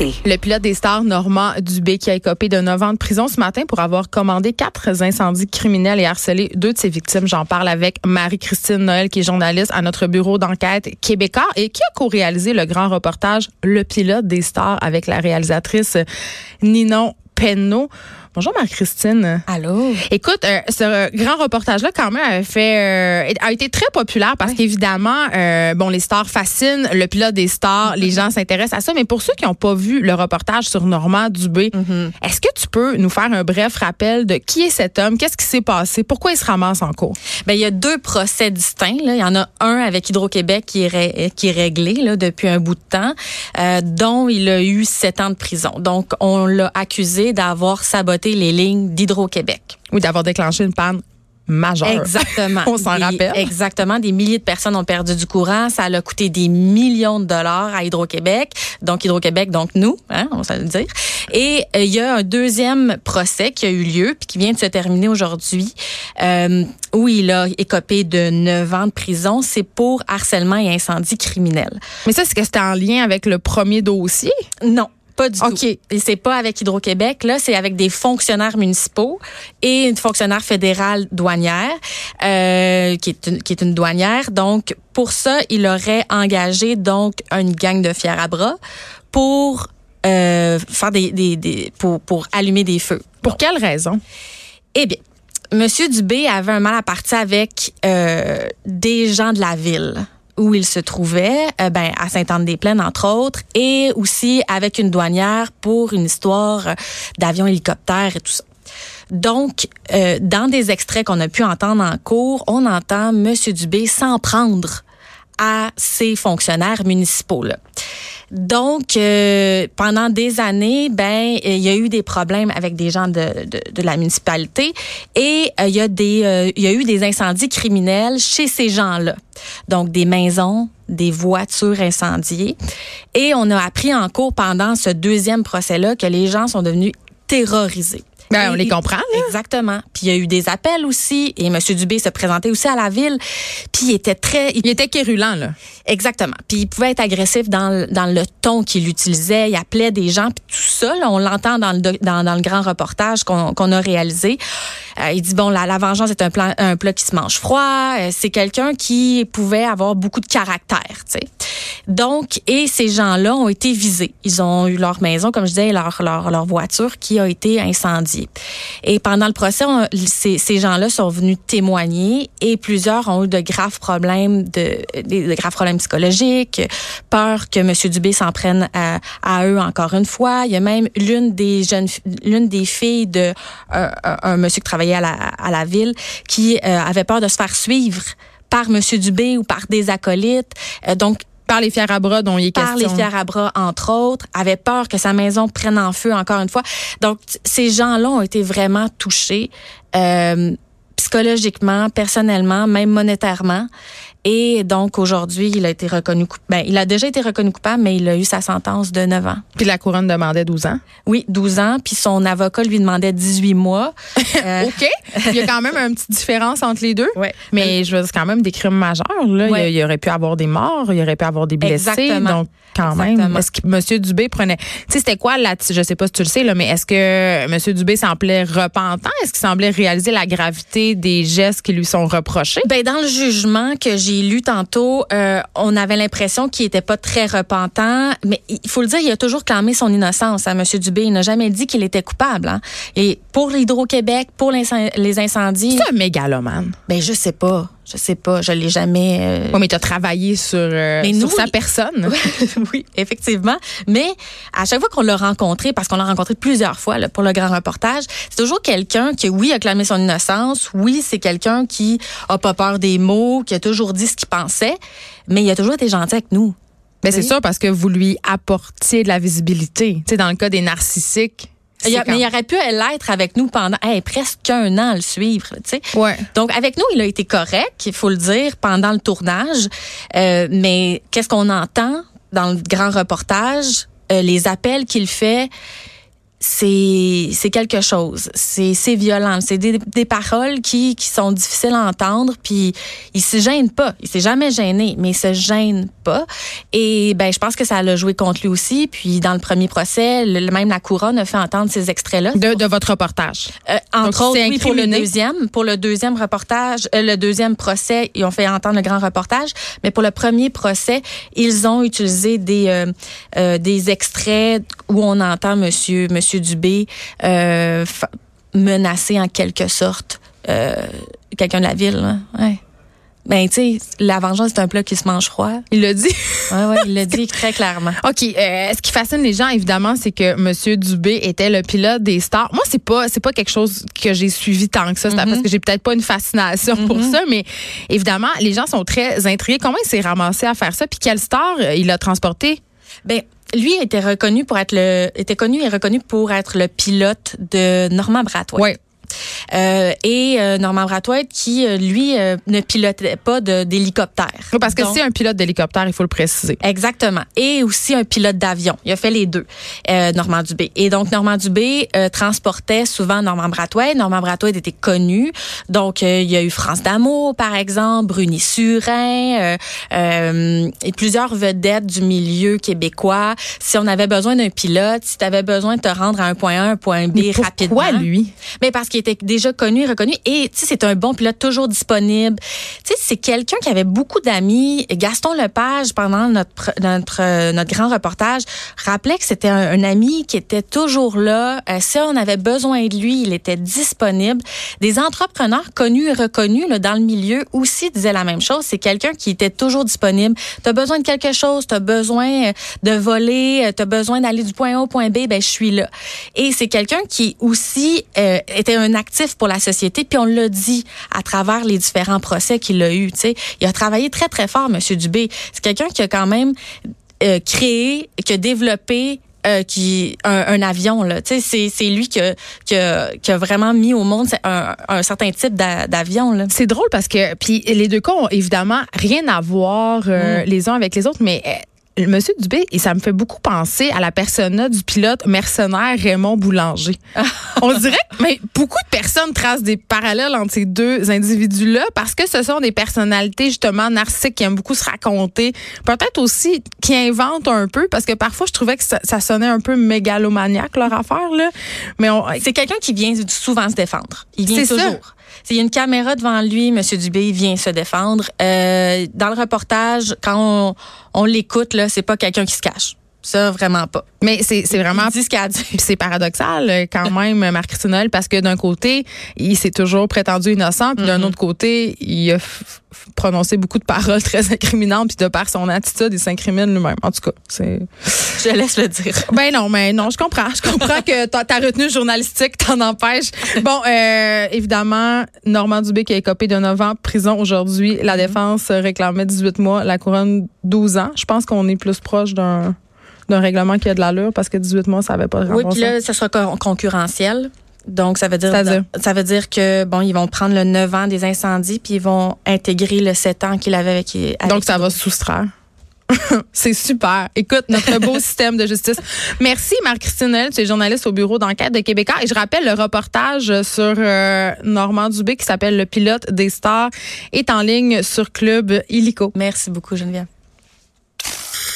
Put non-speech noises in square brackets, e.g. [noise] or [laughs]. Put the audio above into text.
Le pilote des stars Normand Dubé qui a écopé de 9 ans de prison ce matin pour avoir commandé quatre incendies criminels et harcelé deux de ses victimes. J'en parle avec Marie-Christine Noël qui est journaliste à notre bureau d'enquête québécois et qui a co-réalisé le grand reportage Le pilote des stars avec la réalisatrice Ninon Penneau. Bonjour Marie-Christine. Allô? Écoute, euh, ce grand reportage-là quand même a fait euh, a été très populaire parce qu'évidemment, euh, bon, les stars fascinent, le pilote des stars, les gens s'intéressent à ça. Mais pour ceux qui n'ont pas vu le reportage sur Normand Dubé, Mm-hmm. est-ce que tu peux nous faire un bref rappel de qui est cet homme, qu'est-ce qui s'est passé, pourquoi il se ramasse en cours? Ben, il y a deux procès distincts. Là. Il y en a un avec Hydro-Québec qui est, ré- qui est réglé là, depuis un bout de temps, dont il a eu sept ans de prison. Donc, on l'a accusé d'avoir saboté les lignes d'Hydro-Québec. Ou d'avoir déclenché une panne majeure. Exactement. [laughs] On s'en rappelle. Exactement. Des milliers de personnes ont perdu du courant. Ça a coûté des millions de dollars à Hydro-Québec. Donc, Hydro-Québec, donc nous, hein, on va le dire. Et euh, il y a un deuxième procès qui a eu lieu puis qui vient de se terminer aujourd'hui euh, où il a écopé de 9 ans de prison. C'est pour harcèlement et incendie criminel. Mais ça, c'est que c'était en lien avec le premier dossier? Non. Pas du OK. tout. Et c'est pas avec Hydro-Québec, là, c'est avec des fonctionnaires municipaux et une fonctionnaire fédérale douanière, euh, qui, est une, qui est une douanière. Donc, pour ça, il aurait engagé donc une gang de fiers à bras pour euh, faire des, des, des pour, pour allumer des feux. Pour quelle raison? Eh bien, Monsieur Dubé avait un mal à partir avec euh, des gens de la ville où il se trouvait, euh, ben, à Sainte-Anne-des-Plaines, entre autres, et aussi avec une douanière pour une histoire d'avion hélicoptère et tout ça. Donc, euh, dans des extraits qu'on a pu entendre en cours, on entend Monsieur Dubé s'en prendre à ces fonctionnaires municipaux là. Donc, euh, pendant des années, ben, il y a eu des problèmes avec des gens de, de, de la municipalité et euh, il y a des, euh, il y a eu des incendies criminels chez ces gens-là. Donc, des maisons, des voitures incendiées. Et on a appris en cours pendant ce deuxième procès-là que les gens sont devenus terrorisés. Ben, on les comprend, là. Exactement. Puis il y a eu des appels aussi et M. Dubé se présentait aussi à la ville. Puis il était très, il Il était quérulent, là. Exactement. Puis il pouvait être agressif dans, le- dans le ton qu'il utilisait. Il appelait des gens. Puis tout ça, là, on l'entend dans le, dans, dans le grand reportage qu'on qu'on a réalisé. Euh, il dit, bon, la, la vengeance est un, plan, un plat qui se mange froid. Euh, C'est quelqu'un qui pouvait avoir beaucoup de caractère, tu sais. Donc, et ces gens-là ont été visés. Ils ont eu leur maison, comme je disais, leur, leur, leur voiture qui a été incendiée. Et pendant le procès, ces, ces gens-là sont venus témoigner et plusieurs ont eu de graves problèmes, de, de graves problèmes psychologiques, peur que M. Dubé s'en prenne à, à eux encore une fois. Il y a même l'une des jeunes, l'une des filles de un- un monsieur qui travaillait à la, à la ville qui euh, avait peur de se faire suivre par M. Dubé ou par des acolytes. Euh, donc, Par les fiers à bras dont il est par les question. fiers à bras, entre autres, avait peur que sa maison prenne en feu encore une fois. Donc, ces gens-là ont été vraiment touchés euh, psychologiquement, personnellement, même monétairement. Et donc, aujourd'hui, il a été reconnu coupable. Ben, il a déjà été reconnu coupable, mais il a eu sa sentence de 9 ans. Puis la couronne demandait 12 ans? Oui, 12 ans. Puis son avocat lui demandait 18 mois. [laughs] Euh, OK. Il y a quand même une petite différence entre les deux. Ouais. Mais je veux dire, quand même des crimes majeurs. Là. Ouais. il y aurait pu avoir des morts, il y aurait pu avoir des blessés. Exactement. Donc, quand même, Exactement. est-ce que M. Dubé prenait. Tu sais, c'était quoi là Je sais pas si tu le sais, là, mais est-ce que M. Dubé semblait repentant? Est-ce qu'il semblait réaliser la gravité des gestes qui lui sont reprochés? Ben dans le jugement que j'ai lu tantôt, euh, on avait l'impression qu'il était pas très repentant, mais il faut le dire, il a toujours clamé son innocence à Monsieur Dubé. Il n'a jamais dit qu'il était coupable. hein. Et pour l'Hydro-Québec, pour les incendies, C'est un mégalomane. ben je sais pas, je sais pas, je l'ai jamais. euh, Oui, mais tu as travaillé sur, euh, Mais sur nous, sa personne. [laughs] oui, effectivement. Mais à chaque fois qu'on l'a rencontré, parce qu'on l'a rencontré plusieurs fois là, pour le grand reportage, c'est toujours quelqu'un qui, oui, a clamé son innocence. Oui, c'est quelqu'un qui a pas peur des mots, qui a toujours dit ce qu'il pensait, mais il a toujours été gentil avec nous. Ben, c'est sûr parce que vous lui apportiez de la visibilité. Tu sais, dans le cas des narcissiques. Il y a- c'est quand- mais il aurait pu l'être avec nous pendant hey, presque un an à le suivre. tu sais. Ouais. Donc, avec nous, il a été correct, il faut le dire, pendant le tournage. Euh, mais qu'est-ce qu'on entend dans le grand reportage? Euh, les appels qu'il fait, c'est c'est quelque chose. C'est c'est violent. C'est des, des paroles qui, qui sont difficiles à entendre. Puis il se gêne pas. Il s'est jamais gêné, mais il se gêne pas. Et ben je pense que ça l'a joué contre lui aussi. Puis dans le premier procès, le, même la couronne a fait entendre ces extraits-là. De, de votre reportage. Euh, Donc, entre autres, oui, pour le deuxième, pour le deuxième reportage, euh, le deuxième procès, ils ont fait entendre le grand reportage, mais pour le premier procès, ils ont utilisé des euh, euh, des extraits où on entend Monsieur Monsieur Dubé euh, menacer en quelque sorte euh, quelqu'un de la ville. là. Ouais. Ben tu sais, la vengeance c'est un plat qui se mange froid. Il l'a dit. Ouais ouais, il l'a dit très clairement. [laughs] OK. euh, ce qui fascine les gens, évidemment, c'est que M. Dubé était le pilote des stars. Moi, c'est pas, c'est pas quelque chose que j'ai suivi tant que ça. C'est parce que j'ai peut-être pas une fascination pour ça, mais évidemment, les gens sont très intrigués. Comment il s'est ramassé à faire ça? Puis quelle star euh, il a transporté? Ben, lui était reconnu pour être le était connu et reconnu pour être le pilote de Normand Brathwaite. Ouais. Euh, et euh, Normand Brathwaite qui euh, lui euh, ne pilotait pas d'hélicoptère. Parce que c'est un pilote d'hélicoptère, il faut le préciser. Exactement. Et aussi un pilote d'avion. Il a fait les deux, Normand Dubé. Et donc, Normand Dubé transportait souvent Normand Brathwaite. Normand Brathwaite était connu. Donc, il y a eu France d'amour, par exemple, Bruni Surin, et plusieurs vedettes du milieu québécois. Si on avait besoin d'un pilote, si tu avais besoin de te rendre à un point A, un point B Mais rapidement. pourquoi lui? Mais parce qu'il était déjà connu et reconnu. Et tu sais, c'est un bon pilote toujours disponible. Tu sais, c'est quelqu'un qui avait beaucoup d'amis. Gaston Lepage, pendant notre notre euh, notre grand reportage, rappelait que c'était un, ami qui était toujours là. Euh, si on avait besoin de lui, il était disponible. Des entrepreneurs connus et reconnus là, dans le milieu aussi disaient la même chose. C'est quelqu'un qui était toujours disponible. Tu as besoin de quelque chose, tu as besoin euh, de voler, tu as besoin d'aller du point A au point B, ben je suis là. Et c'est quelqu'un qui aussi était un actif pour la société, puis on l'a dit à travers les différents procès qu'il a eu. Tu sais, il a travaillé très très fort, Monsieur Dubé. C'est quelqu'un qui a quand même euh, créé, qui a développé. euh, qui un, un avion là, tu sais, c'est c'est lui qui a, qui, a, qui a vraiment mis au monde un, un certain type d'a- d'avion là. C'est drôle parce que puis les deux cas ont évidemment rien à voir euh, les uns avec les autres, mais Monsieur Dubé, et ça me fait beaucoup penser à la persona du pilote mercenaire Raymond Boulanger. [laughs] On dirait que mais beaucoup de personnes tracent des parallèles entre ces deux individus-là parce que ce sont des personnalités justement narcissiques qui aiment beaucoup se raconter, peut-être aussi qui inventent un peu parce que parfois je trouvais que ça, ça sonnait un peu mégalomaniaque leur affaire là. Mais on, C'est quelqu'un qui vient souvent se défendre. Il vient C'est ça. A une caméra devant lui, Monsieur Dubé il vient se défendre. Euh, dans le reportage, quand on, on l'écoute, là, c'est pas quelqu'un qui se cache. Ça, vraiment pas. mais c'est vraiment Il dit ce qu'il a. Puis c'est paradoxal euh, quand [laughs] même, Marc-Christinel, parce que d'un côté, il s'est toujours prétendu innocent, puis Mm-hmm. d'un autre côté, il a prononcé beaucoup de paroles [laughs] très incriminantes, puis de par son attitude, il s'incrimine lui-même. En tout cas, c'est... Je laisse le dire. [laughs] Ben non, mais non, je comprends. Je comprends que ta, ta retenue journalistique t'en empêche. Bon, euh, évidemment, Normand Dubé qui a écopé de 9 ans prison aujourd'hui. La défense réclamait 18 mois, la couronne 12 ans. Je pense qu'on est plus proche d'un d'un règlement qui a de l'allure parce que 18 mois, ça avait pas de Oui, puis là, ça sera con- concurrentiel. Donc, ça veut dire, C'est-à-dire? ça veut dire que, bon, ils vont prendre le 9 ans des incendies, puis ils vont intégrer le 7 ans qu'il avait avec, avec Donc, ça va se soustraire. [laughs] C'est super. Écoute, notre beau [laughs] système de justice. Merci, Marc-Christine. Tu es journaliste au bureau d'enquête de Québécois. Et je rappelle, le reportage sur euh, Normand Dubé qui s'appelle Le pilote des stars est en ligne sur Club Illico. Merci beaucoup, Geneviève.